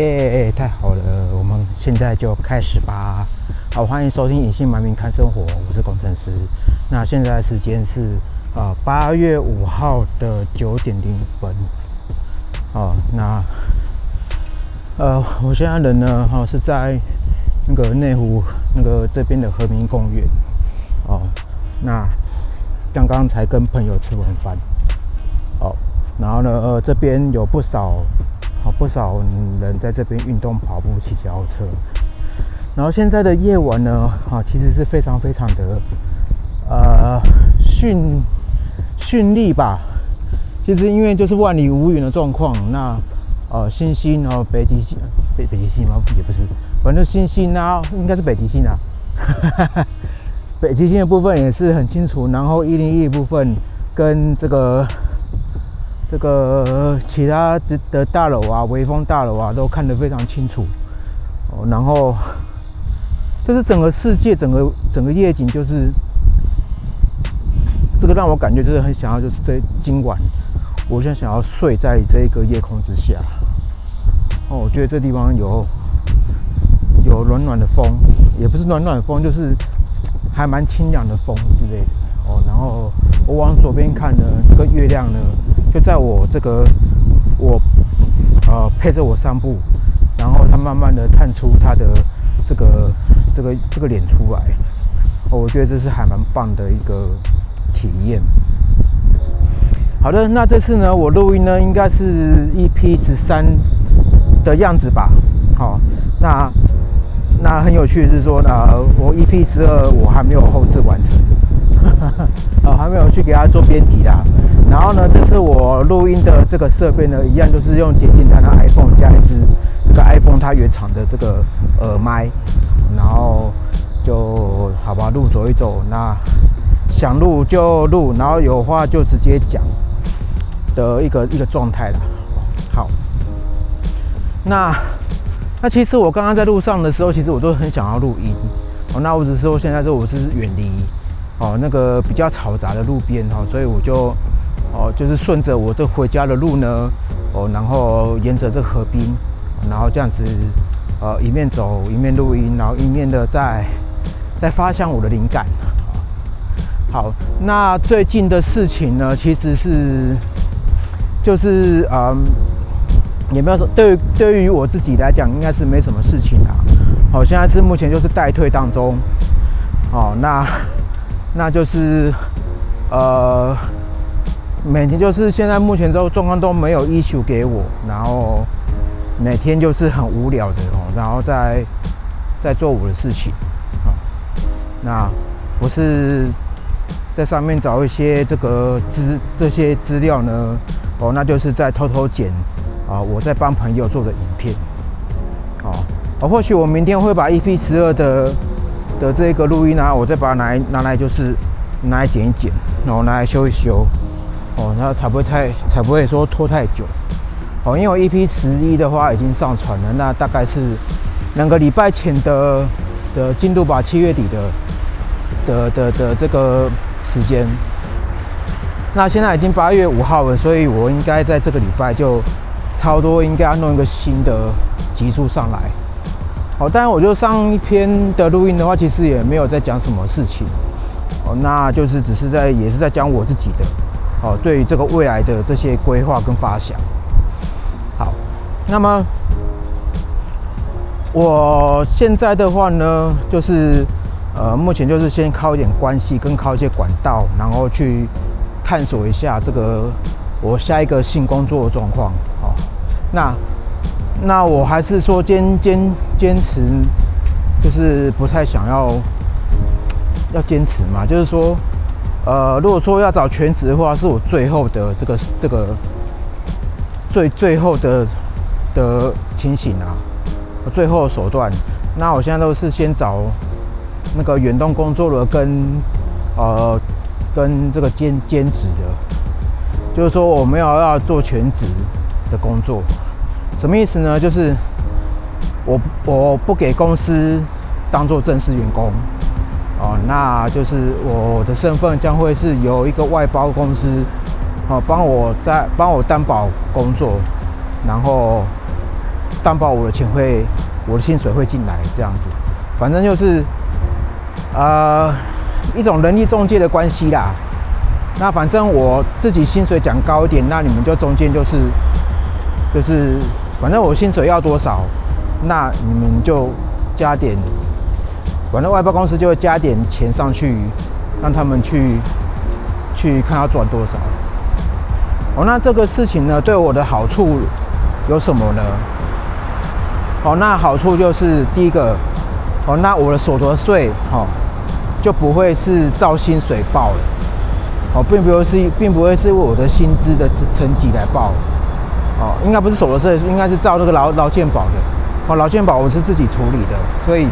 耶，太好了！我们现在就开始吧。好，欢迎收听《隐姓埋名看生活》，我是工程师。那现在时间是啊八月五号的九点零分。哦，那呃，我现在人呢，哈是在那个内湖那个这边的和平公园。哦，那刚刚才跟朋友吃完饭。哦，然后呢，呃，这边有不少。不少人在这边运动、跑步、骑脚踏车。然后现在的夜晚呢，啊，其实是非常非常的呃绚绚丽吧。其实因为就是万里无云的状况，那呃星星然后北极星北北极星吗？也不是，反正星星啊，应该是北极星啊。哈哈哈北极星的部分也是很清楚，然后一零一部分跟这个。这个其他的大楼啊，威风大楼啊，都看得非常清楚哦。然后，就是整个世界，整个整个夜景，就是这个让我感觉就是很想要，就是这今晚，我现在想要睡在这个夜空之下。哦，我觉得这地方有有暖暖的风，也不是暖暖的风，就是还蛮清凉的风之类的。哦，然后我往左边看呢，这个月亮呢。就在我这个，我呃陪着我散步，然后它慢慢的探出它的这个这个这个脸出来，我觉得这是还蛮棒的一个体验。好的，那这次呢，我录音呢应该是 EP 十三的样子吧？好，那那很有趣的是说呢，我 EP 十二我还没有后置完成。啊，还没有去给他做编辑啦。然后呢，这次我录音的这个设备呢，一样就是用简简单单 iPhone 加一支这个 iPhone 它原厂的这个耳麦，然后就好吧，录走一走。那想录就录，然后有话就直接讲的一个一个状态了。好，那那其实我刚刚在路上的时候，其实我都很想要录音。哦，那我只是说现在说我是远离。哦，那个比较嘈杂的路边哈，所以我就哦，就是顺着我这回家的路呢，哦，然后沿着这河滨，然后这样子，呃，一面走一面录音，然后一面的在在发现我的灵感。好，那最近的事情呢，其实是就是嗯，也没有说对对于我自己来讲，应该是没什么事情啊。好，现在是目前就是待退当中。哦，那。那就是，呃，每天就是现在目前都状况都没有 issue 给我，然后每天就是很无聊的哦，然后在在做我的事情，啊，那我是在上面找一些这个资这些资料呢，哦，那就是在偷偷剪啊，我在帮朋友做的影片，哦，哦，或许我明天会把 EP 十二的。的这个录音呢，我再把它拿来拿来，就是拿来剪一剪，然后拿来修一修，哦，那才不会太才不会说拖太久，哦，因为我 EP 十一的话已经上传了，那大概是两个礼拜前的的进度吧，七月底的的的的这个时间，那现在已经八月五号了，所以我应该在这个礼拜就差不多应该要弄一个新的集数上来。好，当然，我就上一篇的录音的话，其实也没有在讲什么事情，哦，那就是只是在也是在讲我自己的，哦，对于这个未来的这些规划跟发想。好，那么我现在的话呢，就是呃，目前就是先靠一点关系跟靠一些管道，然后去探索一下这个我下一个新工作的状况。好，那。那我还是说坚坚坚持，就是不太想要要坚持嘛。就是说，呃，如果说要找全职的话，是我最后的这个这个最最后的的清醒啊，最后的手段。那我现在都是先找那个远东工作的，跟呃跟这个兼兼职的，就是说我没有要做全职的工作。什么意思呢？就是我我不给公司当做正式员工哦，那就是我的身份将会是由一个外包公司哦帮我在帮我担保工作，然后担保我的钱会，我的薪水会进来这样子，反正就是呃一种人力中介的关系啦。那反正我自己薪水讲高一点，那你们就中间就是就是反正我薪水要多少，那你们就加点，反正外包公司就会加点钱上去，让他们去去看要赚多少。哦，那这个事情呢，对我的好处有什么呢？哦，那好处就是第一个，哦，那我的所得税，哦，就不会是照薪水报了，哦，并不是，并不会是我的薪资的成绩来报，哦，应该不是所得税，应该是照这个劳劳健保的，哦，劳健保我是自己处理的，所以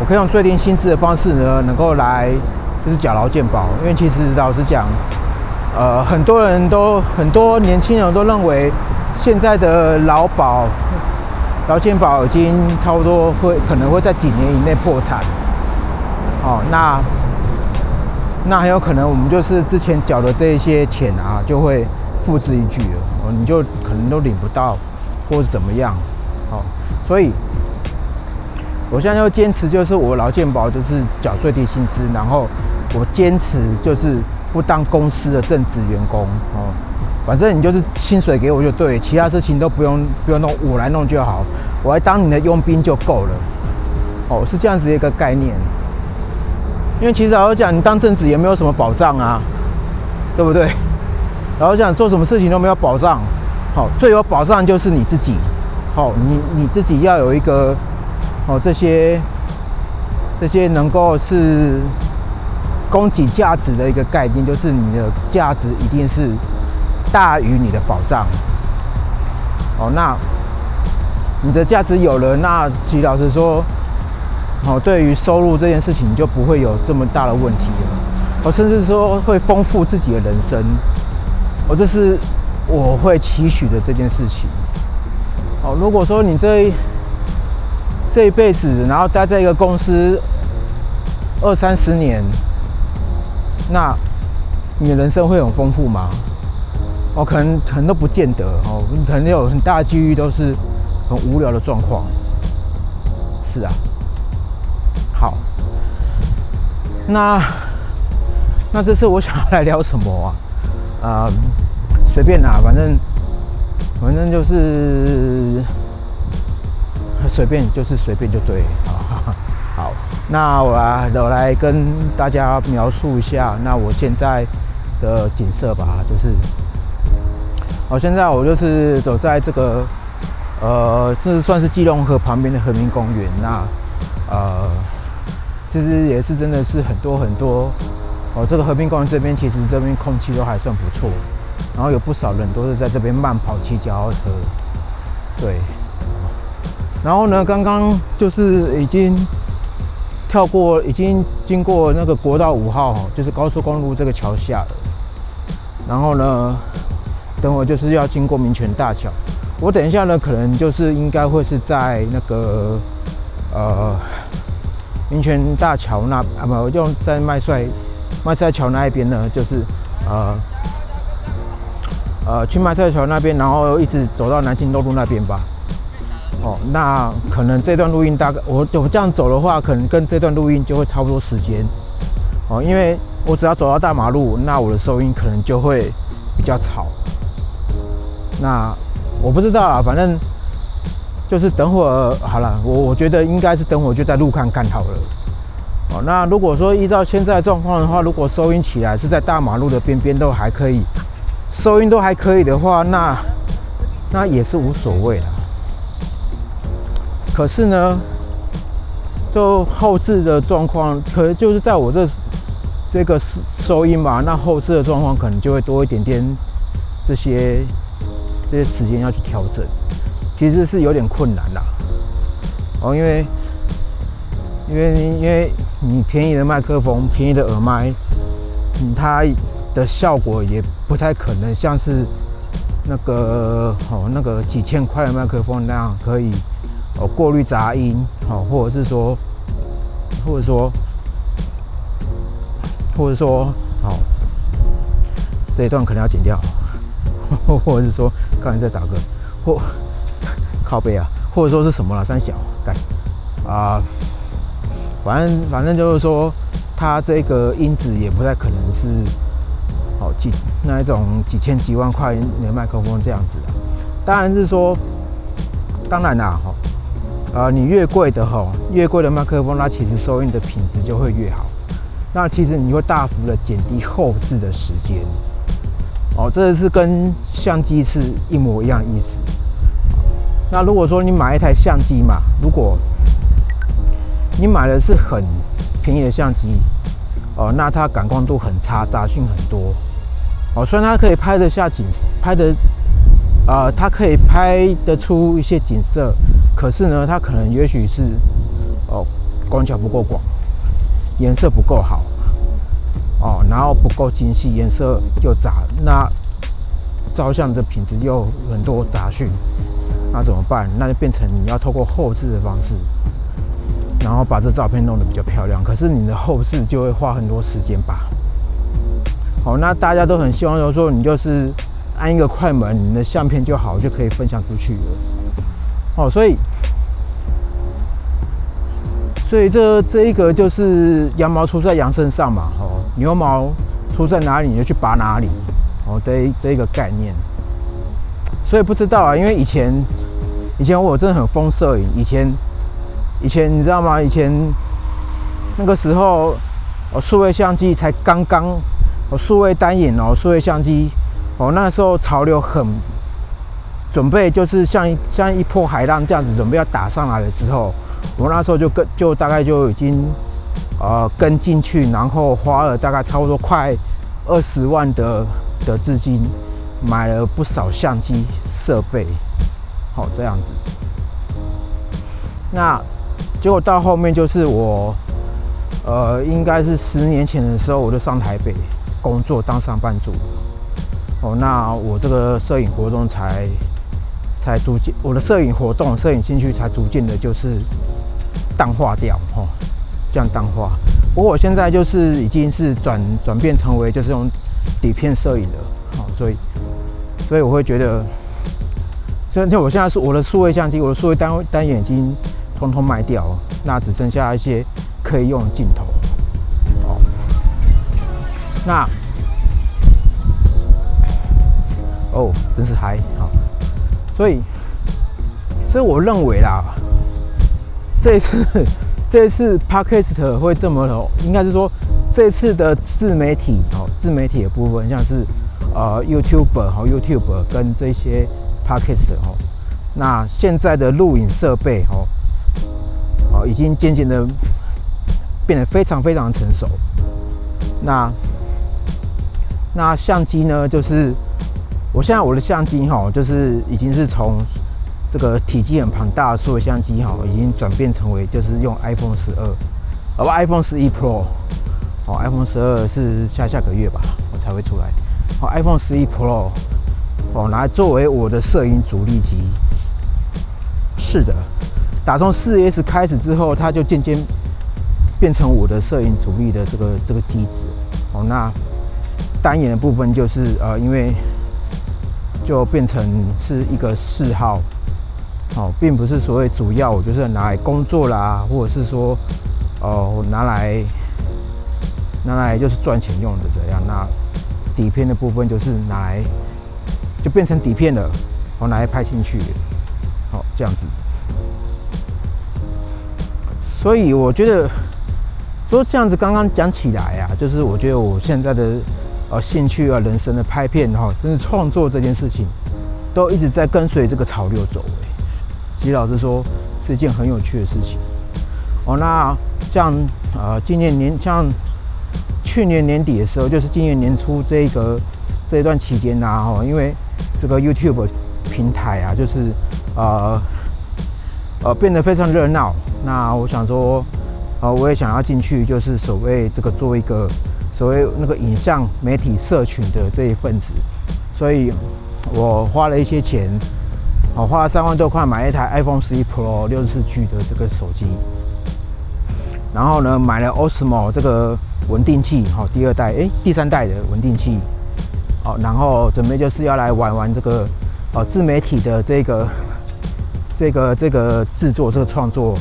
我可以用最低薪资的方式呢，能够来就是缴劳健保，因为其实老实讲，呃，很多人都很多年轻人都认为现在的劳保。劳健保已经差不多会可能会在几年以内破产，哦，那那很有可能我们就是之前缴的这一些钱啊，就会付之一炬了，哦，你就可能都领不到，或是怎么样，哦，所以我现在要坚持就是我劳健保就是缴最低薪资，然后我坚持就是不当公司的正职员工，哦。反正你就是薪水给我就对，其他事情都不用不用弄，我来弄就好，我来当你的佣兵就够了。哦，是这样子一个概念。因为其实老实讲，你当正职也没有什么保障啊，对不对？老实讲，做什么事情都没有保障。好，最有保障就是你自己。好，你你自己要有一个哦，这些这些能够是供给价值的一个概念，就是你的价值一定是。大于你的保障，哦，那你的价值有了，那徐老师说，哦，对于收入这件事情就不会有这么大的问题了，哦，甚至说会丰富自己的人生，哦，这是我会期许的这件事情，哦，如果说你这一这一辈子，然后待在一个公司二三十年，那你的人生会很丰富吗？哦，可能可能都不见得哦，可能有很大的机遇都是很无聊的状况。是啊，好，那那这次我想要来聊什么啊？啊，随便啦，反正反正就是随便，就是随便就对啊。好，那我来我来跟大家描述一下，那我现在的景色吧，就是。好，现在我就是走在这个，呃，这算是基隆河旁边的和平公园。那，呃，其实也是真的是很多很多。哦，这个和平公园这边其实这边空气都还算不错，然后有不少人都是在这边慢跑骑脚踏车。对。然后呢，刚刚就是已经跳过，已经经过那个国道五号，就是高速公路这个桥下了。然后呢？等会就是要经过民权大桥，我等一下呢，可能就是应该会是在那个呃民权大桥那啊不，用在麦帅麦帅桥那一边呢，就是呃呃去麦菜桥那边，然后一直走到南京东路那边吧。哦，那可能这段录音大概我我这样走的话，可能跟这段录音就会差不多时间。哦，因为我只要走到大马路，那我的收音可能就会比较吵。那我不知道啊，反正就是等会儿好了。我我觉得应该是等会儿就在路看看好了。哦，那如果说依照现在状况的话，如果收音起来是在大马路的边边都还可以，收音都还可以的话，那那也是无所谓了。可是呢，就后置的状况，可能就是在我这这个收音吧，那后置的状况可能就会多一点点这些。这些时间要去调整，其实是有点困难啦。哦，因为，因为，因为你便宜的麦克风、便宜的耳麦，嗯它的效果也不太可能像是那个哦，那个几千块的麦克风那样可以哦过滤杂音，哦，或者是说，或者说，或者说，好，这一段可能要剪掉，或者是说。刚才在打嗝，或靠背啊，或者说是什么了？三小，干啊，反正反正就是说，它这个音质也不太可能是好几那一种几千几万块的麦克风这样子的。当然是说，当然啦，哈，呃，你越贵的哈，越贵的麦克风，它其实收音的品质就会越好。那其实你会大幅的减低后置的时间。哦，这是跟相机是一模一样意思。那如果说你买一台相机嘛，如果你买的是很便宜的相机，哦，那它感光度很差，杂讯很多。哦，虽然它可以拍得下景，拍得，啊，它可以拍得出一些景色，可是呢，它可能也许是，哦，光角不够广，颜色不够好，哦，然后不够精细，颜色又杂，那照相的品质又很多杂讯。那怎么办？那就变成你要透过后置的方式，然后把这照片弄得比较漂亮。可是你的后置就会花很多时间吧？好，那大家都很希望就是说，你就是按一个快门，你的相片就好，就可以分享出去了。哦，所以，所以这这一个就是羊毛出在羊身上嘛。哦，牛毛出在哪里，你就去拔哪里。哦，这这一个概念。所以不知道啊，因为以前。以前我真的很疯摄影。以前，以前你知道吗？以前那个时候，哦，数位相机才刚刚，哦，数位单眼哦，数位相机，哦，那时候潮流很，准备就是像像一波海浪这样子，准备要打上来的时候，我那时候就跟就大概就已经呃跟进去，然后花了大概差不多快二十万的的资金，买了不少相机设备。好，这样子。那结果到后面就是我，呃，应该是十年前的时候，我就上台北工作当上班族。哦，那我这个摄影活动才才逐渐，我的摄影活动、摄影兴趣才逐渐的，就是淡化掉，哦，这样淡化。不过我现在就是已经是转转变成为就是用底片摄影了，哦，所以所以我会觉得。虽然，就我现在是我的数位相机，我的数位单单眼睛通通卖掉，那只剩下一些可以用的镜头。那哦，真是嗨好。所以，所以我认为啦，这次这次 Podcast 会这么，应该是说这次的自媒体哦，自媒体的部分，像是呃 YouTube 和 YouTube 跟这些。Podcast 哦，那现在的录影设备哦，哦，已经渐渐的变得非常非常成熟。那那相机呢，就是我现在我的相机哈，就是已经是从这个体积很庞大的数位相机哈，已经转变成为就是用 iPhone 十二，而 iPhone 十一 Pro，哦，iPhone 十二是下下个月吧，我才会出来。哦，iPhone 十一 Pro。哦，来作为我的摄影主力机。是的，打从四 S 开始之后，它就渐渐变成我的摄影主力的这个这个机子。哦，那单眼的部分就是呃，因为就变成是一个嗜好，哦，并不是所谓主要，我就是拿来工作啦，或者是说哦拿来拿来就是赚钱用的这样。那底片的部分就是拿来。就变成底片了，我拿来拍进去，好这样子。所以我觉得说这样子刚刚讲起来啊，就是我觉得我现在的呃兴趣啊、人生的拍片哈，甚至创作这件事情，都一直在跟随这个潮流走。哎，其实老实说是一件很有趣的事情。哦，那像呃今年年像去年年底的时候，就是今年年初这一个这一段期间呐，哈，因为这个 YouTube 平台啊，就是呃呃变得非常热闹。那我想说，呃，我也想要进去，就是所谓这个做一个所谓那个影像媒体社群的这一份子。所以我花了一些钱，我花了三万多块买一台 iPhone 十一 Pro 六十四 G 的这个手机。然后呢，买了 Osmo 这个稳定器，好，第二代，哎，第三代的稳定器。哦，然后准备就是要来玩玩这个，哦，自媒体的这个这个这个制作这个创作，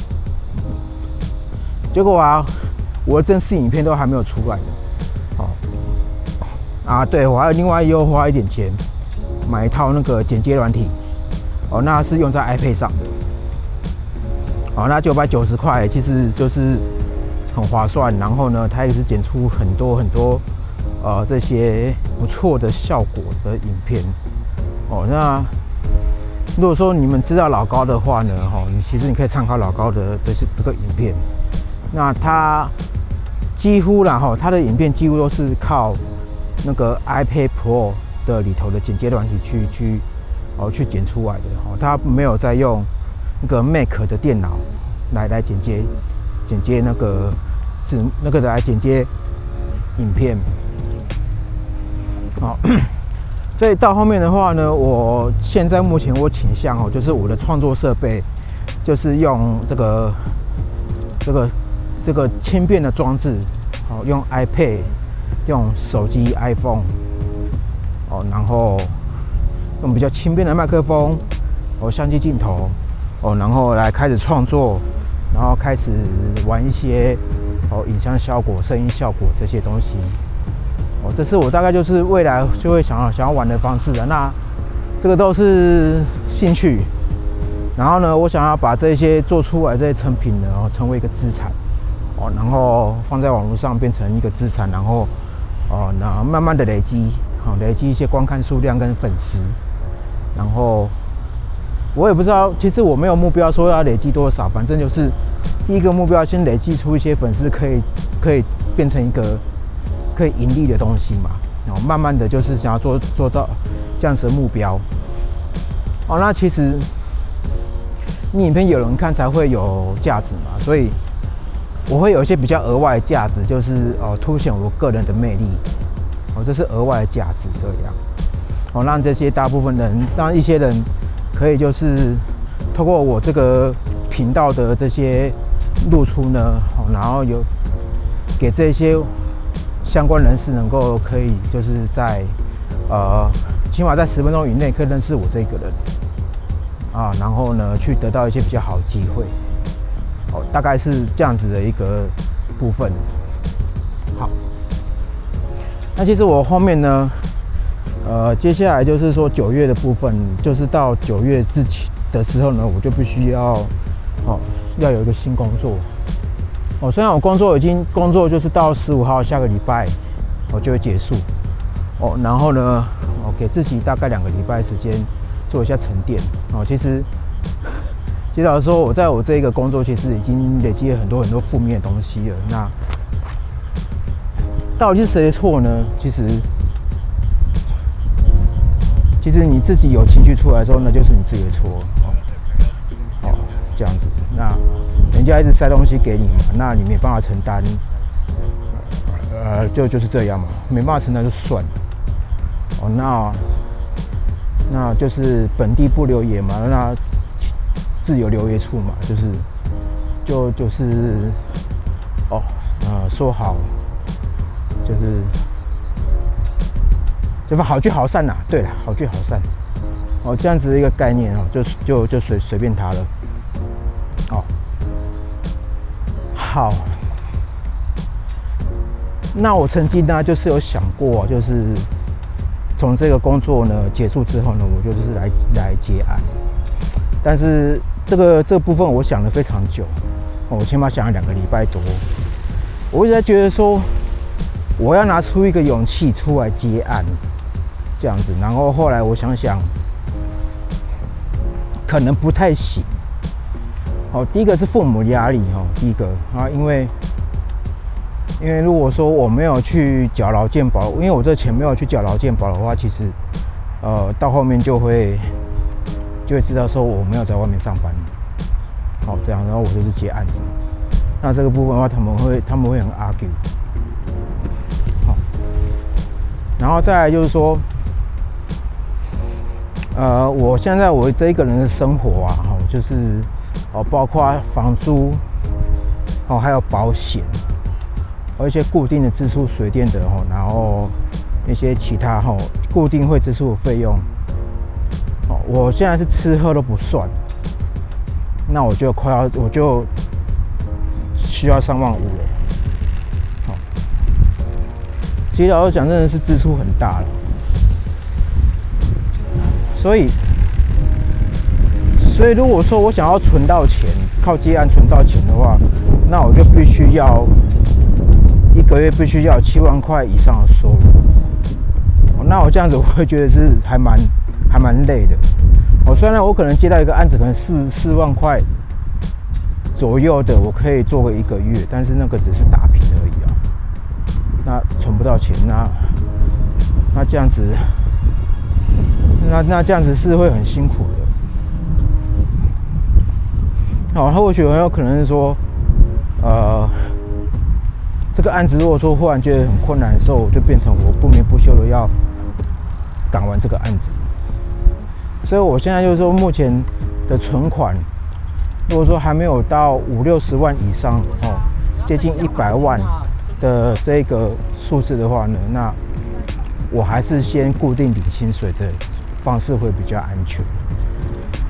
结果啊，我的正式影片都还没有出来的，啊，对我还有另外又花一点钱买一套那个剪接软体，哦，那是用在 iPad 上的，哦，那九百九十块其实就是很划算，然后呢，它也是剪出很多很多呃这些不错的效果的影片，哦，那。如果说你们知道老高的话呢，哈，你其实你可以参考老高的这些这个影片。那他几乎然后他的影片几乎都是靠那个 iPad Pro 的里头的剪接软体去去哦去剪出来的，哦，他没有在用那个 Mac 的电脑来来剪接剪接那个字那个来剪接影片，好。所以到后面的话呢，我现在目前我倾向哦，就是我的创作设备，就是用这个这个这个轻便的装置，哦，用 iPad，用手机 iPhone，哦，然后用比较轻便的麦克风，哦，相机镜头，哦，然后来开始创作，然后开始玩一些哦影像效果、声音效果这些东西。哦，这是我大概就是未来就会想要想要玩的方式的。那这个都是兴趣，然后呢，我想要把这些做出来这些成品呢，然后成为一个资产，哦，然后放在网络上变成一个资产，然后哦，那慢慢的累积，好累积一些观看数量跟粉丝，然后我也不知道，其实我没有目标说要累积多少，反正就是第一个目标先累积出一些粉丝，可以可以变成一个。可以盈利的东西嘛，然后慢慢的就是想要做做到这样子的目标。哦，那其实你影片有人看才会有价值嘛，所以我会有一些比较额外的价值，就是哦凸显我个人的魅力。哦，这是额外的价值这样。哦，让这些大部分人，让一些人可以就是透过我这个频道的这些露出呢，哦，然后有给这些。相关人士能够可以就是在呃，起码在十分钟以内可以认识我这个人啊，然后呢去得到一些比较好的机会，哦，大概是这样子的一个部分。好，那其实我后面呢，呃，接下来就是说九月的部分，就是到九月之前的时候呢，我就必须要哦，要有一个新工作。哦，虽然我工作已经工作就是到十五号下个礼拜，我就会结束。哦，然后呢，我给自己大概两个礼拜时间做一下沉淀。哦，其实，其实老实说，我在我这一个工作其实已经累积了很多很多负面的东西了。那到底是谁的错呢？其实，其实你自己有情绪出来的时候，那就是你自己的错。哦，哦，这样子，那。人家一直塞东西给你嘛，那你没办法承担，呃，就就是这样嘛，没办法承担就算了。哦，那那就是本地不留爷嘛，那自有留爷处嘛，就是就就是哦，呃，说好就是就是好聚好散呐。对了，好聚好散，哦，这样子的一个概念哦，就就就随随便他了。哦好，那我曾经呢，就是有想过，就是从这个工作呢结束之后呢，我就是来来接案。但是这个这部分，我想了非常久，我起码想了两个礼拜多。我一直在觉得说，我要拿出一个勇气出来接案，这样子。然后后来我想想，可能不太行。哦，第一个是父母压力哦，第一个啊，因为因为如果说我没有去缴劳健保，因为我这钱没有去缴劳健保的话，其实呃到后面就会就会知道说我没有在外面上班，好这样，然后我就是接案子，那这个部分的话，他们会他们会很 argue，好，然后再来就是说，呃，我现在我这一个人的生活啊，哈，就是。哦，包括房租，哦，还有保险，有一些固定的支出，水电的哦，然后一些其他哈固定会支出的费用。我现在是吃喝都不算，那我就快要我就需要上万五了。好，其实老实讲，真的是支出很大了。所以，所以如果说我想要存到钱，靠接案存到钱的话，那我就必须要一个月必须要七万块以上的收入。那我这样子我会觉得是还蛮还蛮累的。我，虽然我可能接到一个案子，可能四四万块左右的，我可以做个一个月，但是那个只是打平而已啊。那存不到钱，那那这样子。那那这样子是会很辛苦的。好，或许很有可能是说，呃，这个案子如果说忽然觉得很困难的时候，就变成我不眠不休的要赶完这个案子。所以我现在就是说，目前的存款，如果说还没有到五六十万以上哦，接近一百万的这个数字的话呢，那我还是先固定领薪水的。方式会比较安全。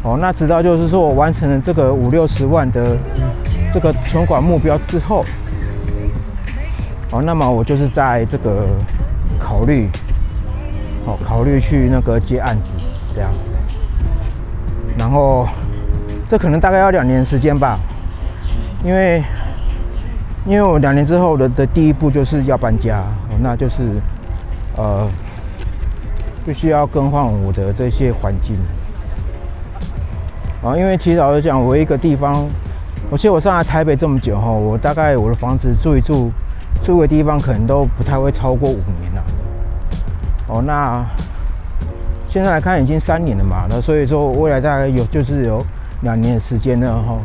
哦，那直到就是说我完成了这个五六十万的这个存款目标之后，哦，那么我就是在这个考虑，哦，考虑去那个接案子这样子。然后这可能大概要两年时间吧，因为因为我两年之后的的第一步就是要搬家，那就是呃。必须要更换我的这些环境啊，因为其实老实讲，我一个地方，我记得我上来台北这么久哈，我大概我的房子住一住，住个地方可能都不太会超过五年了。哦，那现在来看已经三年了嘛，那所以说未来大概有就是有两年的时间呢哈，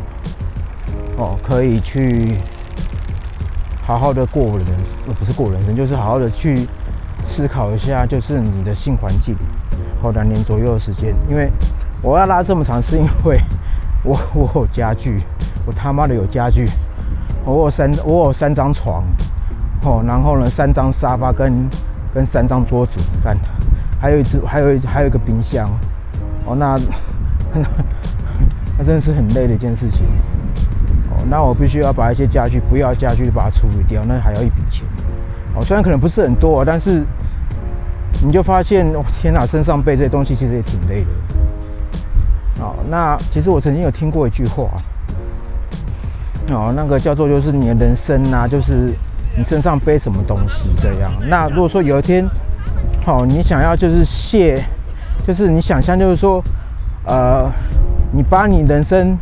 哦，可以去好好的过我的人生，不是过人生，就是好好的去。思考一下，就是你的新环境，哦两年左右的时间，因为我要拉这么长，是因为 我我有家具，我他妈的有家具，我有三我有三张床，哦，然后呢三张沙发跟跟三张桌子，看，还有一只还有一还有一个冰箱，哦，那 那真的是很累的一件事情，哦，那我必须要把一些家具不要家具把它处理掉，那还要一笔钱。哦，虽然可能不是很多，但是你就发现，天哪，身上背这些东西其实也挺累的。哦，那其实我曾经有听过一句话，哦，那个叫做就是你的人生啊，就是你身上背什么东西这样。那如果说有一天，哦，你想要就是卸，就是你想象就是说，呃，你把你人生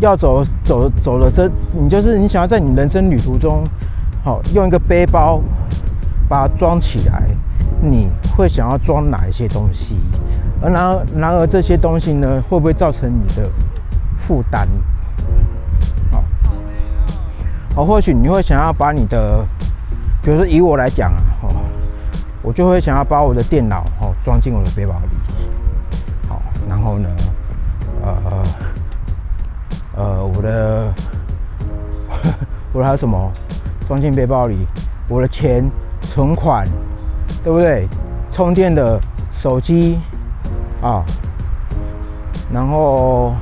要走走走了这，你就是你想要在你人生旅途中。好，用一个背包把它装起来，你会想要装哪一些东西？而然而然而这些东西呢，会不会造成你的负担？好，或许你会想要把你的，比如说以我来讲啊，哦，我就会想要把我的电脑哦装进我的背包里。好，然后呢，呃呃，我的 我的还有什么？装进背包里，我的钱、存款，对不对？充电的手机啊，然后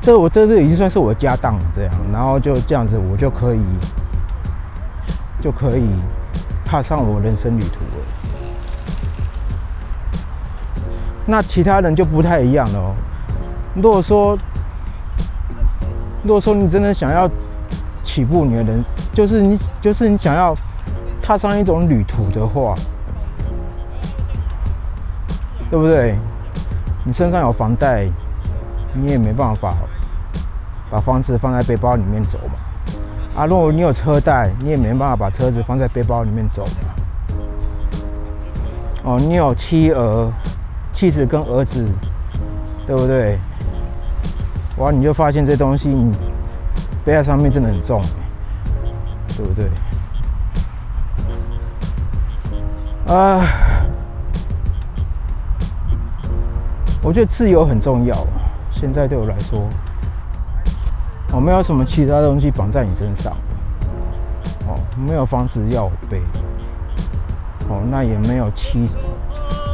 这我这这已经算是我的家当了，这样，然后就这样子，我就可以就可以踏上我人生旅途了。那其他人就不太一样了哦。如果说如果说你真的想要。起步，你的人就是你，就是你想要踏上一种旅途的话，对不对？你身上有房贷，你也没办法把房子放在背包里面走嘛。啊，如果你有车贷，你也没办法把车子放在背包里面走。哦，你有妻儿、妻子跟儿子，对不对？哇，你就发现这东西你。背在上面真的很重，对不对？啊，我觉得自由很重要。现在对我来说，我没有什么其他东西绑在你身上。哦，没有房子要我背。哦，那也没有妻子，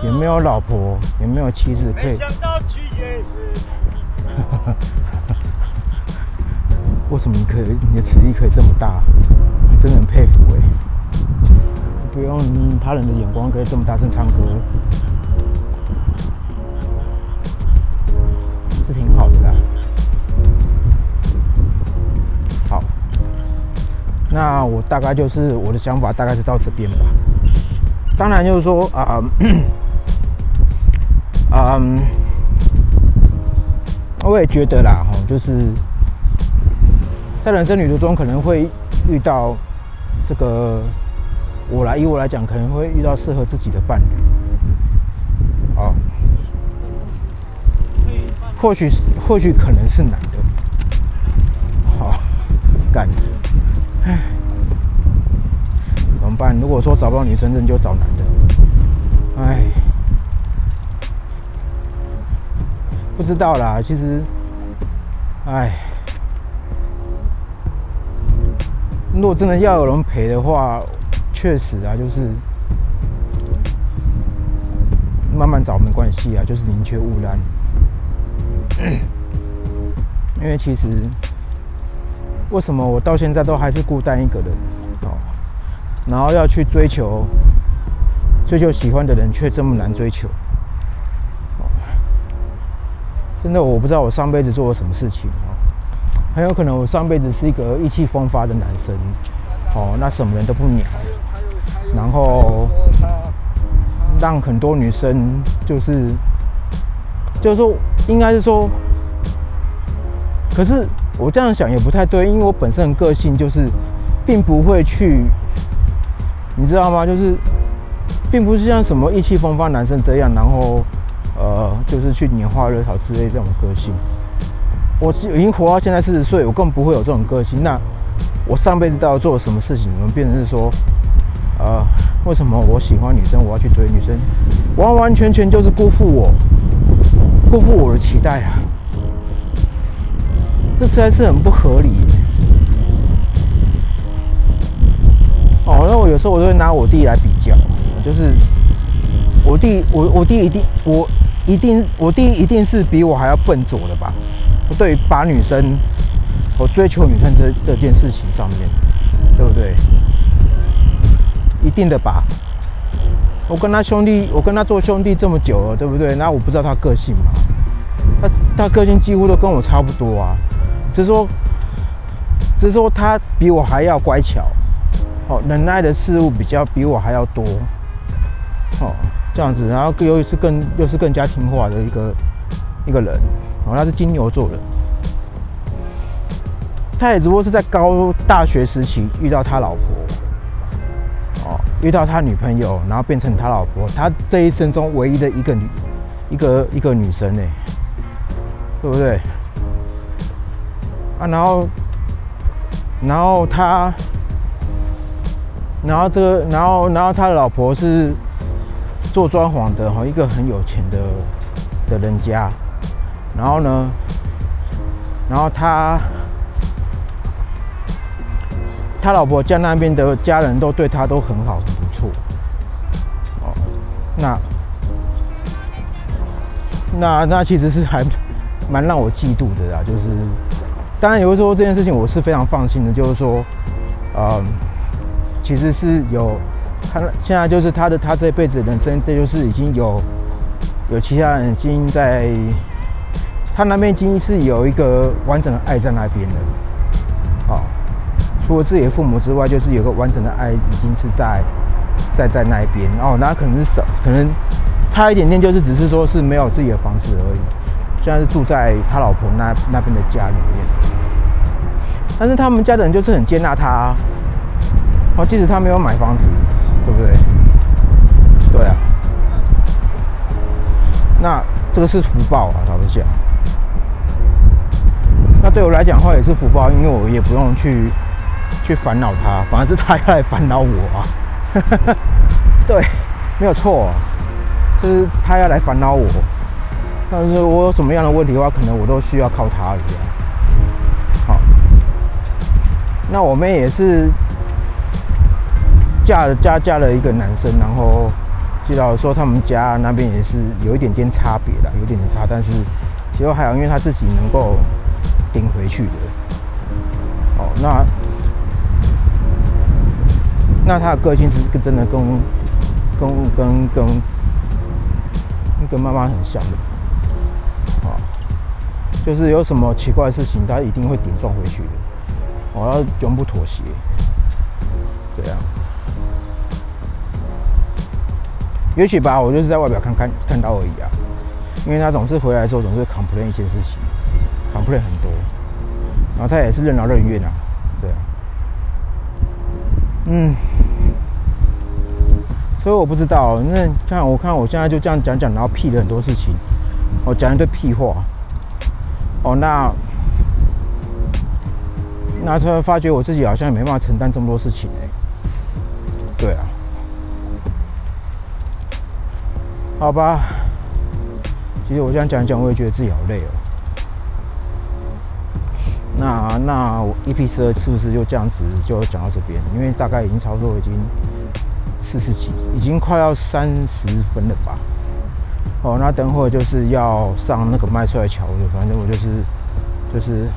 也没有老婆，也没有妻子可以。为什么你可以，你的磁力可以这么大？真的很佩服哎！不用他人的眼光，可以这么大声唱歌，那我大概就是我的想法，大概是到这边吧。当然就是说啊，嗯，我也觉得啦，哈，就是在人生旅途中可能会遇到这个，我来以我来讲，可能会遇到适合自己的伴侣，啊，或许或许可能是男的，好，干，唉。怎么办？如果说找不到女生，那就找男的。哎，不知道啦。其实，哎，如果真的要有人陪的话，确实啊，就是慢慢找没关系啊，就是宁缺毋滥。因为其实，为什么我到现在都还是孤单一个人？哦然后要去追求，追求喜欢的人，却这么难追求。真的，我不知道我上辈子做了什么事情哦。很有可能我上辈子是一个意气风发的男生，哦，那什么人都不鸟，然后让很多女生就是，就是说，应该是说，可是我这样想也不太对，因为我本身的个性就是，并不会去。你知道吗？就是，并不是像什么意气风发男生这样，然后，呃，就是去拈花惹草之类这种个性。我已经活到现在四十岁，我更不会有这种个性。那我上辈子到底做了什么事情？你们变成是说，呃，为什么我喜欢女生，我要去追女生，完完全全就是辜负我，辜负我的期待啊！这实在是很不合理。哦，那我有时候我都会拿我弟来比较，就是我弟，我我弟一定，我一定，我弟一定是比我还要笨拙的吧？我对于把女生，我追求女生这这件事情上面，对不对？一定的吧？我跟他兄弟，我跟他做兄弟这么久了，对不对？那我不知道他个性嘛？他他个性几乎都跟我差不多啊，只是说，只是说他比我还要乖巧。哦，忍耐的事物比较比我还要多，哦，这样子，然后又是更又是更加听话的一个一个人，哦，他是金牛座的，他也只不过是在高大学时期遇到他老婆，哦，遇到他女朋友，然后变成他老婆，他这一生中唯一的一个女一个一个女生呢，对不对？啊，然后然后他。然后这个，然后然后他的老婆是做装潢的哈，一个很有钱的的人家。然后呢，然后他他老婆家那边的家人都对他都很好，很不错。哦，那那那其实是还蛮让我嫉妒的啦。就是当然也会说这件事情，我是非常放心的，就是说，嗯。其实是有，他现在就是他的他这辈子人生，这就是已经有有其他人已经在他那边已经是有一个完整的爱在那边的，哦，除了自己的父母之外，就是有个完整的爱已经是在在在那边哦，那可能是少，可能差一点点，就是只是说是没有自己的房子而已，现在是住在他老婆那那边的家里面，但是他们家的人就是很接纳他。哦，即使他没有买房子，对不对？对啊，那这个是福报啊，老实讲。那对我来讲的话也是福报，因为我也不用去去烦恼他，反而是他要来烦恼我啊。对，没有错，就是他要来烦恼我。但是我有什么样的问题的话，可能我都需要靠他一样。那我们也是。嫁了嫁嫁了一个男生，然后记得说他们家那边也是有一点点差别啦，有点点差，但是其实还好，因为他自己能够顶回去的。哦，那那他的个性是真的跟跟跟跟跟妈妈很像的。哦，就是有什么奇怪的事情，他一定会顶撞回去的。我要永不妥协。这样。也许吧，我就是在外表看看看到而已啊。因为他总是回来的时候总是 complain 一些事情，complain 很多，然后他也是任劳任怨啊，对啊，嗯，所以我不知道，那看我看我现在就这样讲讲，然后屁了很多事情，我讲一堆屁话，哦，那那突然发觉我自己好像也没办法承担这么多事情哎，对啊，好吧。其实我这样讲讲，我也觉得自己好累哦。那那 EP 十二是不是就这样子就讲到这边？因为大概已经差不多已经四十几，已经快要三十分了吧。哦，那等会就是要上那个麦帅桥的，反正我就是就是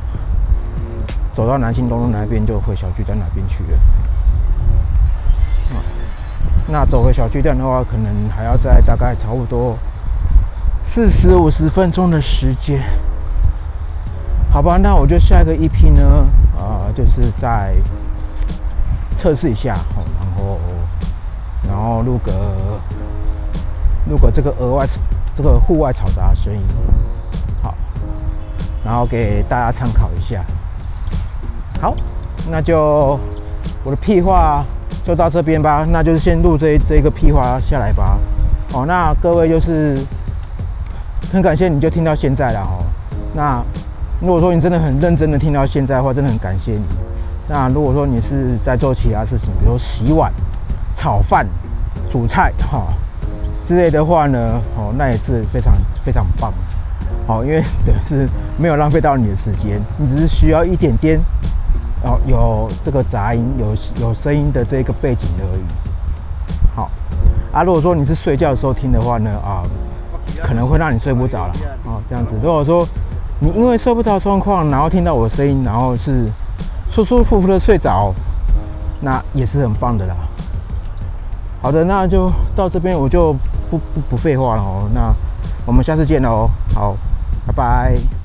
走到南京东路那边就回小巨蛋那边去了。那走回小巨蛋的话，可能还要再大概差不多。四十五十分钟的时间，好吧，那我就下一个 EP 呢，啊，就是在测试一下，然后然后录个录个这个额外这个户外嘈杂的声音，好，然后给大家参考一下。好，那就我的屁话就到这边吧，那就是先录这这个屁话下来吧。哦，那各位就是。很感谢你就听到现在了哈。那如果说你真的很认真的听到现在的话，真的很感谢你。那如果说你是在做其他事情，比如说洗碗、炒饭、煮菜哈之类的话呢，哦，那也是非常非常棒。好，因为等 是没有浪费到你的时间，你只是需要一点点哦有这个杂音、有有声音的这个背景而已。好啊，如果说你是睡觉的时候听的话呢，啊。可能会让你睡不着了哦，这样子。如果说你因为睡不着状况，然后听到我的声音，然后是舒舒服服的睡着，那也是很棒的啦。好的，那就到这边，我就不不不废话了哦。那我们下次见喽，好，拜拜。